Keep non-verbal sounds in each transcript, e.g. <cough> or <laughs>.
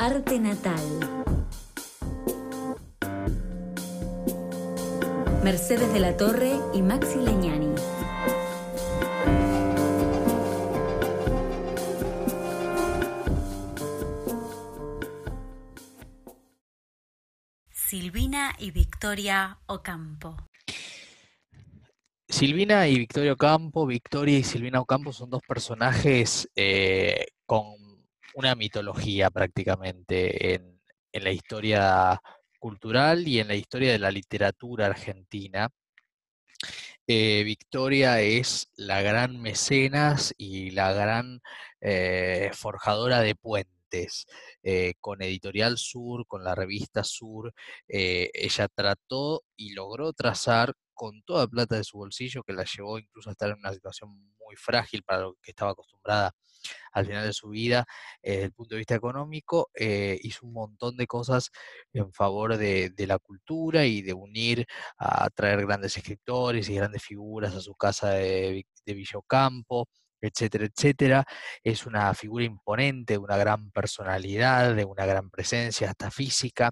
Arte Natal. Mercedes de la Torre y Maxi Leñani. Silvina y Victoria Ocampo. Silvina y Victoria Ocampo, Victoria y Silvina Ocampo son dos personajes eh, con una mitología prácticamente en, la historia cultural y en la historia de la literatura argentina. Eh, Victoria es la gran mecenas y la gran eh, forjadora de puentes. Eh, con Editorial Sur, con la revista Sur, ella trató y logró trazar con toda plata de su bolsillo, que la llevó incluso a estar en una situación muy frágil para lo que estaba acostumbrada al final de su vida, eh, desde el punto de vista económico, eh, hizo un montón de cosas en favor de, la cultura y de unir, a traer grandes escritores y grandes figuras a su casa de, de Villocampo etcétera, etcétera. Es una figura imponente, de una gran personalidad, de una gran presencia, hasta física.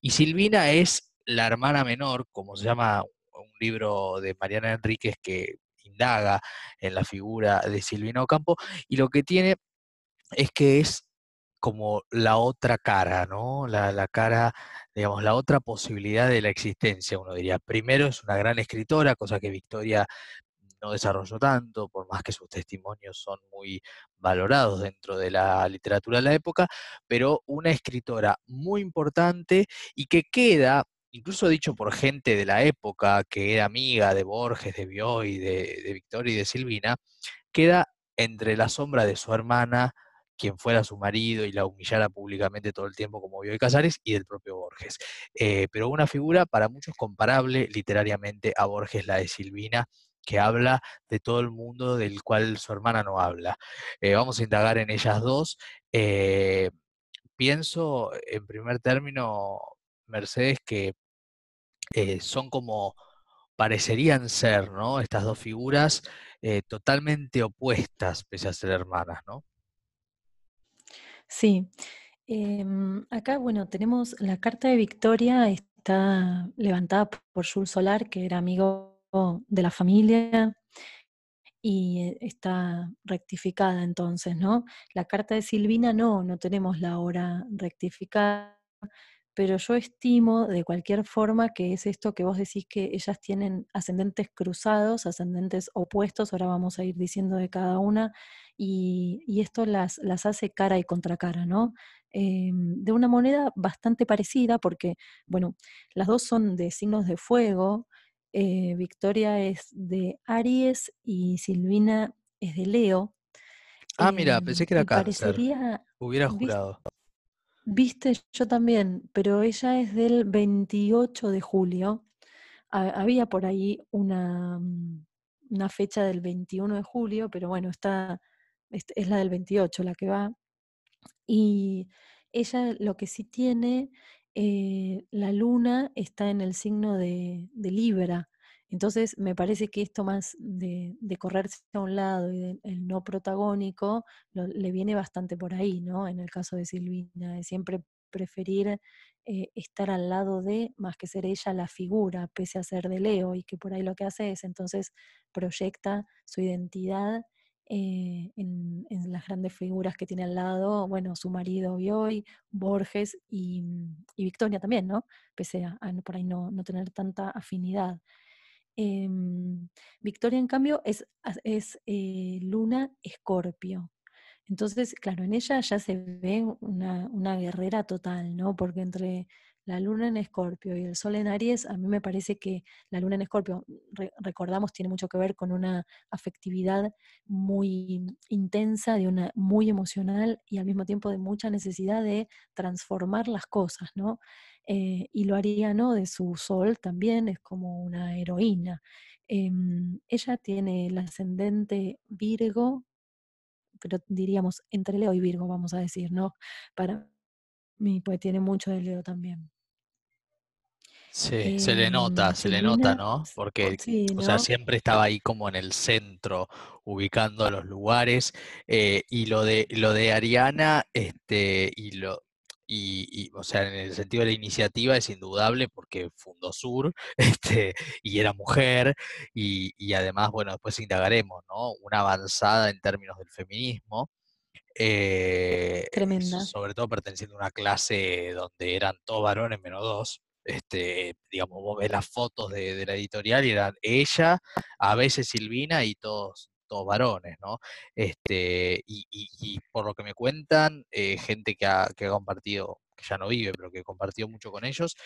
Y Silvina es la hermana menor, como se llama un libro de Mariana Enríquez que indaga en la figura de Silvina Ocampo, y lo que tiene es que es como la otra cara, ¿no? La, cara, digamos, la otra posibilidad de la existencia, uno diría. Primero es una gran escritora, cosa que Victoria no desarrolló tanto, por más que sus testimonios son muy valorados dentro de la literatura de la época, pero una escritora muy importante y que queda incluso dicho por gente de la época que era amiga de Borges, de Bioy, de, de Victoria y de Silvina, queda entre la sombra de su hermana, quien fuera su marido y la humillara públicamente todo el tiempo como Bioy Casares, y del propio Borges. Eh, pero una figura para muchos comparable literariamente a Borges, la de Silvina, que habla de todo el mundo del cual su hermana no habla. Eh, vamos a indagar en ellas dos. Eh, pienso, en primer término, Mercedes, que eh, son como parecerían ser, ¿no? Estas dos figuras eh, totalmente opuestas, pese a ser hermanas, ¿no? Sí. Em, acá, bueno, tenemos la carta de Victoria, está levantada por Jules Solar, que era amigo de la familia, y eh, está rectificada entonces, ¿no? La carta de Silvina no, no tenemos la hora rectificada, pero yo estimo de cualquier forma que es esto que vos decís que ellas tienen ascendentes cruzados, ascendentes opuestos, ahora vamos a ir diciendo de cada una, y, esto las, las, hace cara y contra cara, ¿no? Eh, de una moneda bastante parecida, porque, bueno, las dos son de signos de fuego, eh, Victoria es de Aries y Silvina es de Leo. Ah, mira, pensé que era cáncer. Hubiera jurado. Viste, yo también, pero ella es del 28 de julio. había por ahí una, mm, una, fecha del 21 de julio, pero bueno, está, es, la del 28 la que va. Y ella lo que sí tiene, eh, la luna está en el signo de, de Libra. Entonces, me parece que esto más de, correrse a un lado y el no protagónico le viene bastante por ahí, ¿no? En el caso de Silvina, de siempre preferir eh, estar al lado de, más que ser ella la figura, pese a ser de Leo, y que por ahí lo que hace es entonces proyecta su identidad eh, en, las grandes figuras que tiene al lado, bueno, su marido Bioy, Borges y, Victoria también, ¿no? Pese a, por ahí no, no tener tanta afinidad. Em, Victoria, en cambio, es, es eh, Luna Escorpio. Entonces, claro, en ella ya se ve una, guerrera total, ¿no? Porque entre la luna en Escorpio y el sol en Aries, a mí me parece que la luna en Escorpio, recordamos, tiene mucho que ver con una afectividad muy intensa, de una muy emocional y al mismo tiempo de mucha necesidad de transformar las cosas, ¿no? Eh, y lo haría ¿no? de su sol también, es como una heroína. Em, ella tiene el ascendente Virgo, pero diríamos entre Leo y Virgo, vamos a decir, ¿no? Para mí, pues tiene mucho de Leo también. Sí, se le nota, em, se le nota, ¿no? Porque, o sea, siempre estaba ahí como en el centro, ubicando los lugares. Eh, y lo de, lo de Ariana, este, y lo, y, o sea, en el sentido de la iniciativa es indudable porque fundó Sur <laughs> este, y era mujer y, y además, bueno, después indagaremos, ¿no? Una avanzada en términos del feminismo. Eh, Tremenda. sobre todo perteneciendo a una clase donde eran todos varones menos dos. Este, digamos, vos ves las fotos de, la editorial y eran ella, a veces Silvina y todos, todos varones, ¿no? Este, y, por lo que me cuentan, eh, gente que ha, que ha compartido, que ya no vive, pero que compartió mucho con ellos,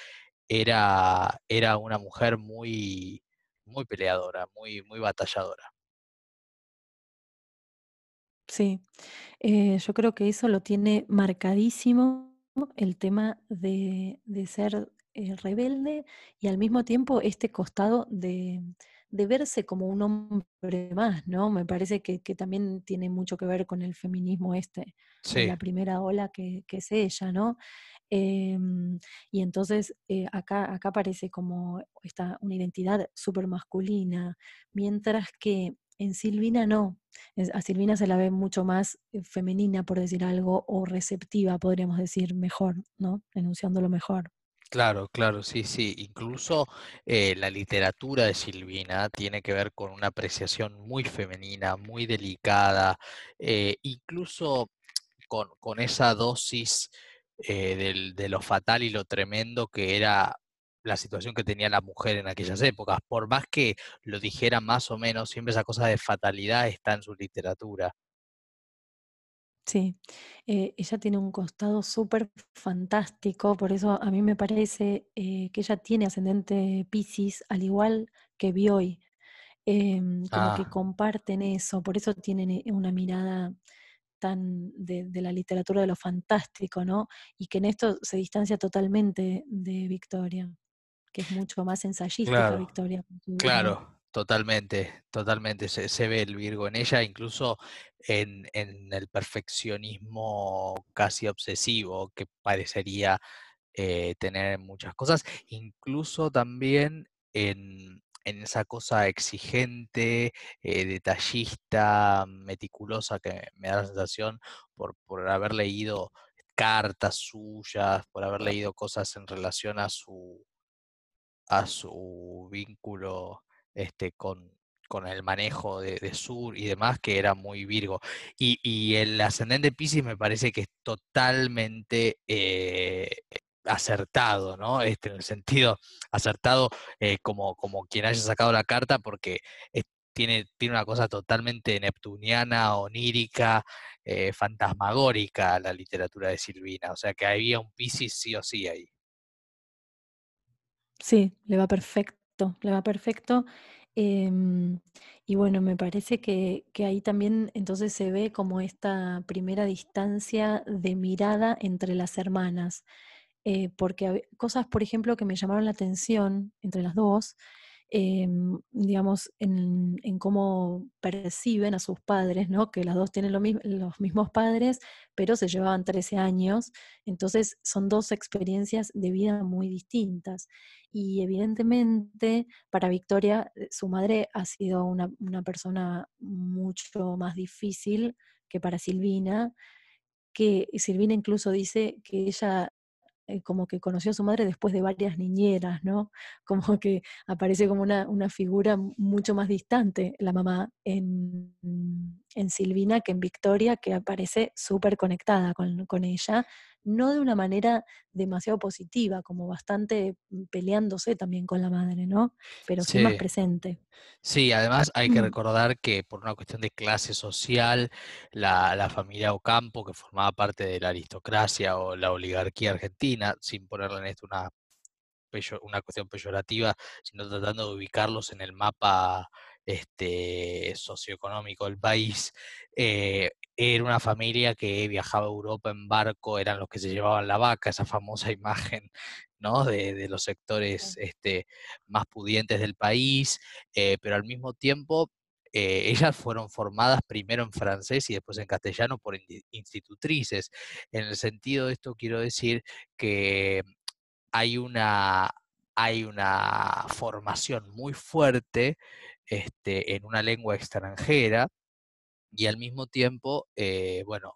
era, era una mujer muy, muy peleadora, muy, muy batalladora. Sí, eh, yo creo que eso lo tiene marcadísimo el tema de, ser eh, rebelde y al mismo tiempo este costado de, verse como un hombre más, ¿no? Me parece que, también tiene mucho que ver con el feminismo este, de la primera ola que, que es ella, ¿no? Em, y entonces eh, acá, acá aparece como esta, una identidad súper masculina, mientras que en Silvina no. A Silvina se la ve mucho más eh, femenina, por decir algo, o receptiva, podríamos decir, mejor, ¿no? Enunciándolo mejor. Claro, claro, sí, sí. Incluso eh, la literatura de Silvina tiene que ver con una apreciación muy femenina, muy delicada, eh, incluso con, con, esa dosis de lo fatal y lo tremendo que era la situación que tenía la mujer en aquellas épocas. Por más que lo dijera más o menos, siempre esa cosa de fatalidad está en su literatura. Sí, eh, ella tiene un costado súper fantástico, por eso a mí me parece eh, que ella tiene ascendente Pisces, al igual que Bioy, em, como que ah. comparten eso, por eso tienen eh, una mirada tan de, de, la literatura de lo fantástico, ¿no? Y que en esto se distancia totalmente de Victoria que es mucho más ensayística, Victoria. Claro, totalmente, totalmente. Se, ve el Virgo en ella, incluso en, el perfeccionismo casi obsesivo que parecería eh, tener muchas cosas, incluso también en, esa cosa exigente, eh, detallista, meticulosa que me da la sensación por, por haber leído cartas suyas, por haber leído cosas en relación a su a su vínculo este, con, con el manejo de, Sur y demás, que era muy Virgo. Y, el ascendente Pisces me parece que es totalmente eh, acertado, ¿no? Este, en el sentido <laughs> acertado eh, como, como quien haya sacado la carta, porque tiene, tiene una cosa totalmente neptuniana, onírica, eh, fantasmagórica la literatura de Silvina. O sea que había un Pisces sí o sí ahí. Sí, le va perfecto, le va perfecto. Em, y bueno, me parece que, que ahí también entonces se ve como esta primera distancia de mirada entre las hermanas. Eh, porque cosas, por ejemplo, que me llamaron la atención entre las dos, Em, digamos, en, cómo perciben a sus padres, ¿no? Que las dos tienen los mismos padres, pero se llevaban 13 años, entonces son dos experiencias de vida muy distintas. Y evidentemente para Victoria, eh, su madre ha sido una persona mucho más difícil que para Silvina, que Silvina incluso dice que ella eh, como que conoció a su madre después de varias niñeras, ¿no? <laughs> Como que aparece como una, figura mucho más distante la mamá en, en, Silvina que en Victoria, que aparece súper conectada con, con, ella, no de una manera demasiado positiva, como bastante peleándose también con la madre, ¿no? Pero sí, más presente. Sí, además hay que recordar que por una cuestión de clase social, la, familia Ocampo, que formaba parte de la aristocracia o la oligarquía argentina, sin ponerle en esto una, una cuestión peyorativa, sino tratando de ubicarlos en el mapa este, socioeconómico del país, eh, era una familia que viajaba a Europa en barco, eran los que se llevaban la vaca, esa famosa <laughs> imagen ¿no? de, los sectores este, más pudientes del país, eh, pero al mismo tiempo eh, <laughs> ellas fueron formadas primero en francés y después en castellano por institutrices. En el sentido de esto quiero decir que hay una, hay una formación muy fuerte este, en una lengua extranjera y al mismo tiempo, eh, bueno,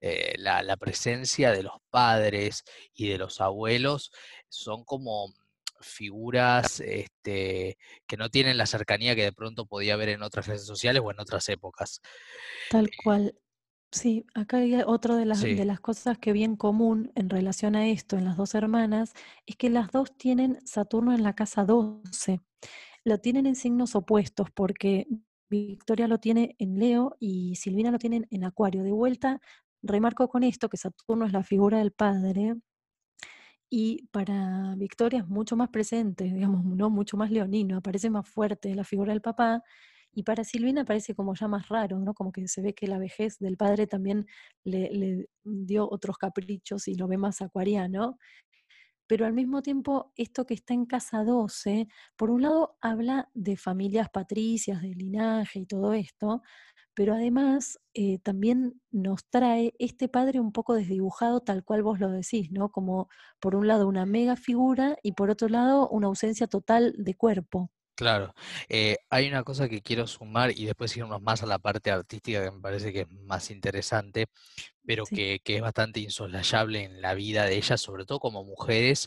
eh, la, presencia de los padres y de los abuelos son como figuras este, que no tienen la cercanía que de pronto podía haber en otras redes sociales o en otras épocas. Tal eh, cual. Sí, acá hay otra de las, de las cosas que vi en común en relación a esto en las dos hermanas, es que las dos tienen Saturno en la casa 12. Lo tienen en signos opuestos porque Victoria lo tiene en Leo y Silvina lo tiene en Acuario. De vuelta, remarco con esto que Saturno es la figura del padre y para Victoria es mucho más presente, digamos, no mucho más leonino, aparece más fuerte la figura del papá y para Silvina parece como ya más raro, ¿no? Como que se ve que la vejez del padre también le, le dio otros caprichos y lo ve más acuariano pero al mismo tiempo esto que está en casa 12, por un lado habla de familias patricias, de linaje y todo esto, pero además eh, también nos trae este padre un poco desdibujado tal cual vos lo decís, ¿no? Como por un lado una mega figura y por otro lado una ausencia total de cuerpo. Claro, eh, hay una cosa que quiero sumar y después irnos más a la parte artística que me parece que es más interesante, pero que, es bastante insoslayable en la vida de ellas, sobre todo como mujeres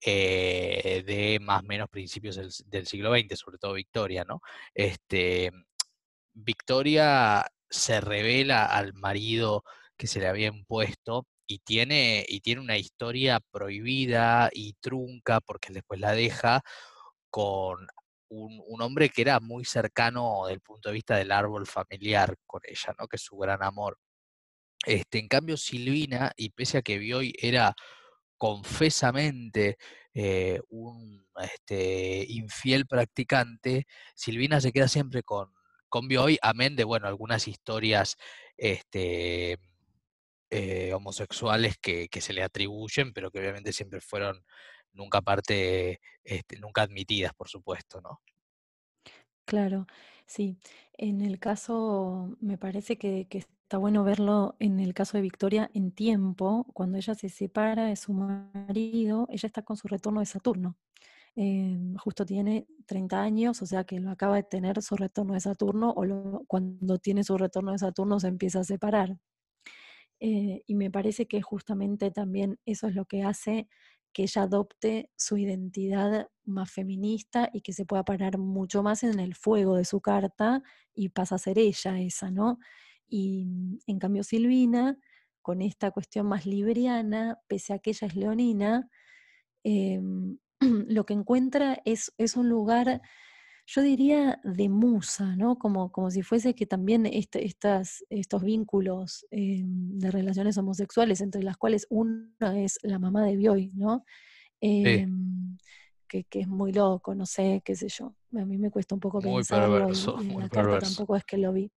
eh, de más o menos principios del, del, siglo XX, sobre todo Victoria, ¿no? Este, Victoria se revela al marido que se le había impuesto y tiene, y tiene una historia prohibida y trunca porque después la deja con un, hombre que era muy cercano desde el punto de vista del árbol familiar con ella, ¿no? que es su gran amor. Este, en cambio, Silvina, y pese a que Bioy era confesamente eh, un este, infiel practicante, Silvina se queda siempre con, con hoy, amén de, bueno, algunas historias este, eh, homosexuales que, se le atribuyen, pero que obviamente siempre fueron nunca parte, este, nunca admitidas, por supuesto, ¿no? Claro, sí. En el caso, me parece que, que, está bueno verlo en el caso de Victoria en tiempo, cuando ella se separa de su marido, ella está con su retorno de Saturno. Em, justo tiene 30 años, o sea que lo acaba de tener su retorno de Saturno, o cuando tiene su retorno de Saturno se empieza a separar. Eh, y me parece que justamente también eso es lo que hace que ella adopte su identidad más feminista y que se pueda parar mucho más en el fuego de su carta y pasa a ser ella esa, ¿no? Y en cambio Silvina, con esta cuestión más libriana, pese a que ella es leonina, em, <clears throat> lo que encuentra es, es un lugar, yo diría, de musa, ¿no? Como, como si fuese que también este, estas, estos vínculos eh, de relaciones homosexuales, entre las cuales una es la mamá de Bioy, ¿no? Em, que, es muy loco, no sé, qué sé yo. A mí me cuesta un poco muy pensarlo perverso, y, la carta tampoco es que lo vi.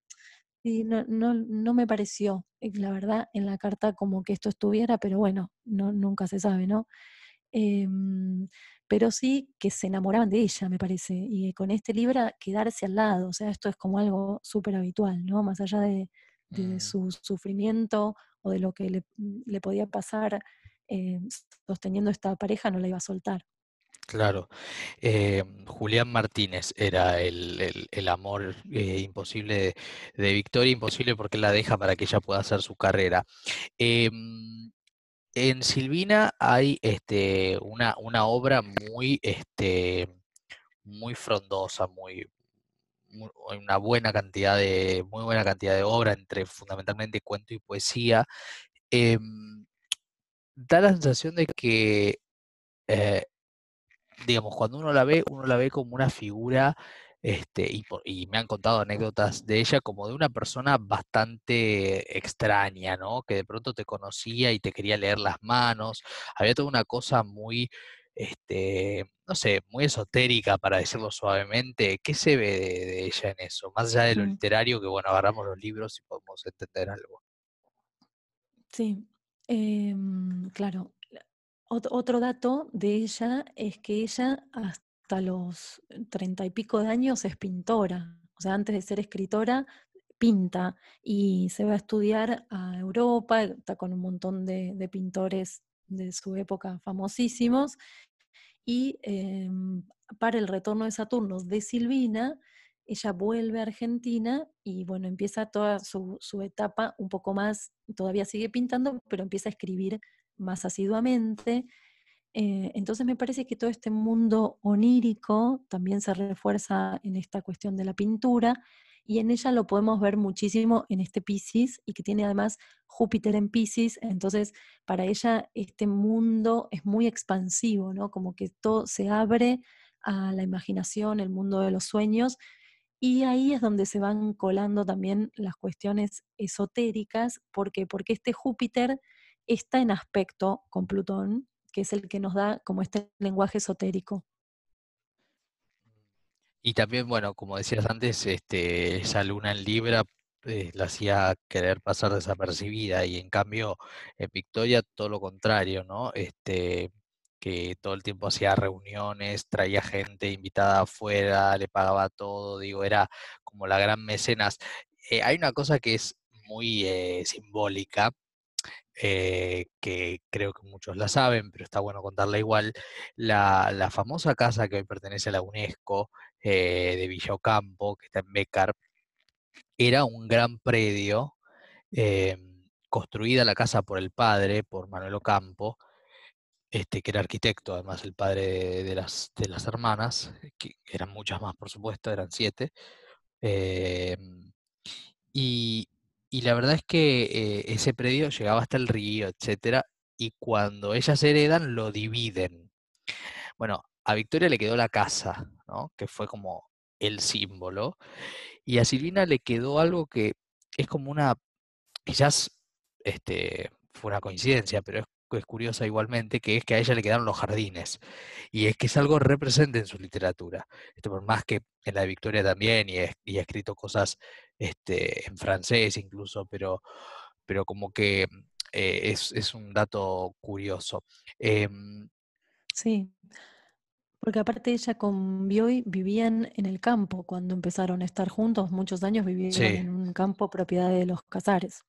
Y no, no, no me pareció, la verdad, en la carta como que esto estuviera, pero bueno, no, nunca se sabe, ¿no? Em, pero sí que se enamoraban de ella, me parece, y con este libro quedarse al lado, o sea, esto es como algo súper habitual, ¿no? Más allá de, mm. su sufrimiento o de lo que le, mm, podía pasar eh, sosteniendo esta pareja, no la iba a soltar. Claro. Eh, Julián Martínez era el, amor eh, imposible de, Victoria, imposible porque la deja para que ella pueda hacer su carrera. Em, en Silvina hay este, una, una obra muy, este, muy frondosa, muy, una buena cantidad de, muy buena cantidad de obra entre fundamentalmente cuento y poesía. Em, da la sensación de que, eh, digamos, cuando uno la ve, uno la ve como una figura este, y, me han contado anécdotas de ella como de una persona bastante extraña, ¿no? Que de pronto te conocía y te quería leer las manos. Había toda una cosa muy, este, no sé, muy esotérica, para decirlo suavemente. ¿Qué se ve de, ella en eso? Más allá de lo mm. literario, que bueno, agarramos los libros y podemos entender algo. Sí, em, claro. Otro dato de ella es que ella hasta los treinta y pico de años es pintora. O sea, antes de ser escritora, pinta y se va a estudiar a Europa, está con un montón de, pintores de su época famosísimos. Y em, para el retorno de Saturno de Silvina, ella vuelve a Argentina y bueno, empieza toda su, etapa un poco más, todavía sigue pintando, pero empieza a escribir más asiduamente. Eh, entonces me parece que todo este mundo onírico también se refuerza en esta cuestión de la pintura y en ella lo podemos ver muchísimo en este Pisces y que tiene además Júpiter en Pisces, entonces para ella este mundo es muy expansivo, ¿no? Como que todo se abre a la imaginación, el mundo de los sueños, y ahí es donde se van colando también las cuestiones esotéricas, ¿por qué? Porque este Júpiter está en aspecto con Plutón, que es el que nos da como este lenguaje esotérico. Y también, bueno, como decías antes, este, esa luna en Libra eh, la hacía querer pasar desapercibida y en cambio en Victoria todo lo contrario, ¿no? Este, que todo el tiempo hacía reuniones, traía gente invitada afuera, le pagaba todo, digo, era como la gran mecenas. Eh, hay una cosa que es muy eh, simbólica, eh, que creo que muchos la saben, pero está bueno contarla igual, la, famosa casa que hoy pertenece a la UNESCO eh, de Villa Ocampo, que está en Becar, era un gran predio, eh, construida la casa por el padre, por Manuel Ocampo, este, que era arquitecto, además el padre de, las, de las hermanas, que eran muchas más, por supuesto, eran siete. y, y la verdad es que eh, ese predio llegaba hasta el río, etcétera, y cuando ellas heredan, lo dividen. Bueno, a Victoria le quedó la casa, ¿no? Que fue como el símbolo. Y a Silvina le quedó algo que es como una, quizás este, fue una coincidencia, pero es es curiosa igualmente, que es que a ella le quedaron los jardines. Y es que es algo represente en su literatura. Esto por más que en la de Victoria también, y, ha escrito cosas este, en francés incluso, pero, pero como que eh, es, un dato curioso. Em, sí, porque aparte ella con Bioy vivían en el campo cuando empezaron a estar juntos, muchos años vivieron en un campo propiedad de los Casares.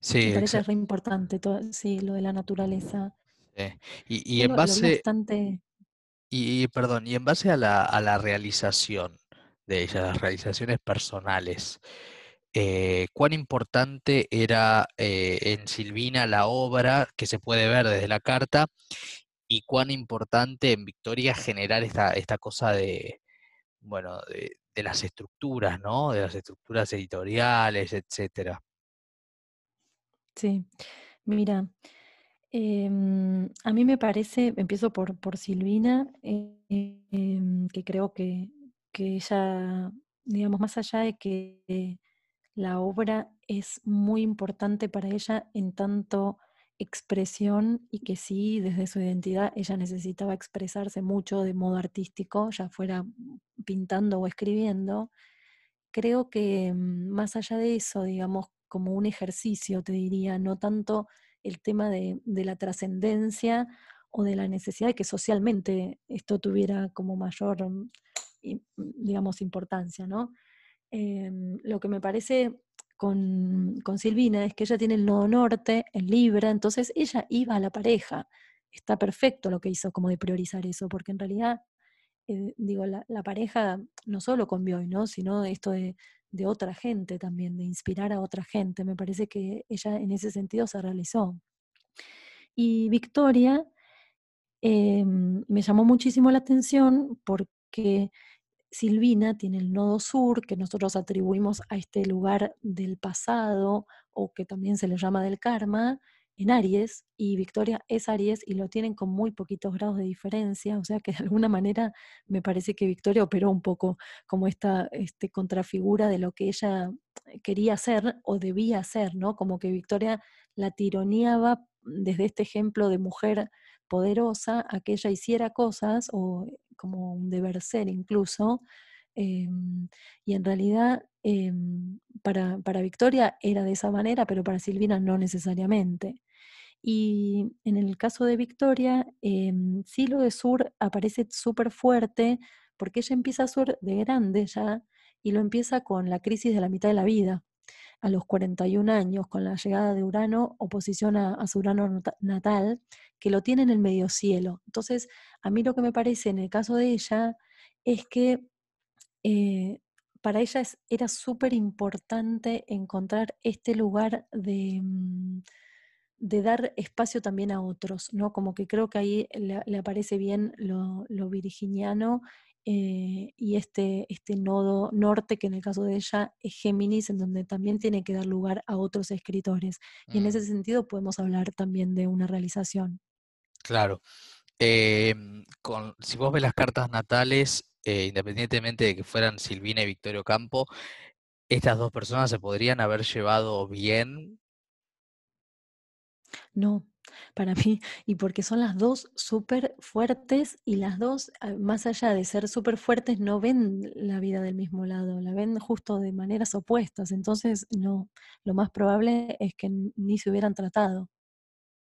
Sí, Me parece re importante todo, sí, lo de la naturaleza. Y, en base, y, perdón, y en base a la, a la realización de ellas, las realizaciones personales, eh, ¿cuán importante era eh, en Silvina la obra que se puede ver desde la carta? ¿Y cuán importante en Victoria generar esta, esta cosa de, bueno, de, de las estructuras, ¿no? De las estructuras editoriales, etcétera. Sí, mira, em, a mí me parece, empiezo por, por Silvina, em, que creo que, que ella, digamos, más allá de que la obra es muy importante para ella en tanto expresión y que sí, desde su identidad, ella necesitaba expresarse mucho de modo artístico, ya fuera pintando o escribiendo. Creo que mm, más allá de eso, digamos, como un ejercicio, te diría, no tanto el tema de, la trascendencia o de la necesidad de que socialmente esto tuviera como mayor, mm, digamos, importancia, ¿no? Em, lo que me parece con, con, Silvina es que ella tiene el nodo norte en Libra, entonces ella iba a la pareja. Está perfecto lo que hizo como de priorizar eso, porque en realidad, eh, digo, la, pareja no solo con Bioy, ¿no? Sino esto de, de otra gente también, de inspirar a otra gente. Me parece que ella en ese sentido se realizó. Y Victoria em, me llamó muchísimo la atención porque Silvina tiene el nodo sur que nosotros atribuimos a este lugar del pasado o que también se le llama del karma, en Aries y Victoria es Aries y lo tienen con muy poquitos grados de diferencia, o sea que de alguna manera me parece que Victoria operó un poco como esta este, contrafigura de lo que ella quería hacer o debía hacer, ¿no? Como que Victoria la tironeaba desde este ejemplo de mujer poderosa a que ella hiciera cosas o como un deber ser incluso, em, y en realidad em, para, para, Victoria era de esa manera, pero para Silvina no necesariamente. Y en el caso de Victoria, eh, sí lo de Sur aparece súper fuerte porque ella empieza Sur de grande ya y lo empieza con la crisis de la mitad de la vida, a los 41 años, con la llegada de Urano, oposición a, su Urano natal, que lo tiene en el medio cielo. Entonces, a mí lo que me parece en el caso de ella es que eh, para ella es- era súper importante encontrar este lugar de, mm, de dar espacio también a otros, ¿no? Como que creo que ahí le, le aparece bien lo, lo virginiano eh, y este, este nodo norte, que en el caso de ella es Géminis, en donde también tiene que dar lugar a otros escritores. Y en ese Mm, sentido podemos hablar también de una realización. claro. Em, con, si vos ves las cartas natales, eh, independientemente de que fueran Silvina y Victorio Campo, estas dos personas se podrían haber llevado bien. No, para mí, y porque son las dos súper fuertes y las dos, ah, más allá de ser súper fuertes, no ven la vida del mismo lado, la ven justo de maneras opuestas. Entonces, no, lo más probable es que ni se hubieran tratado.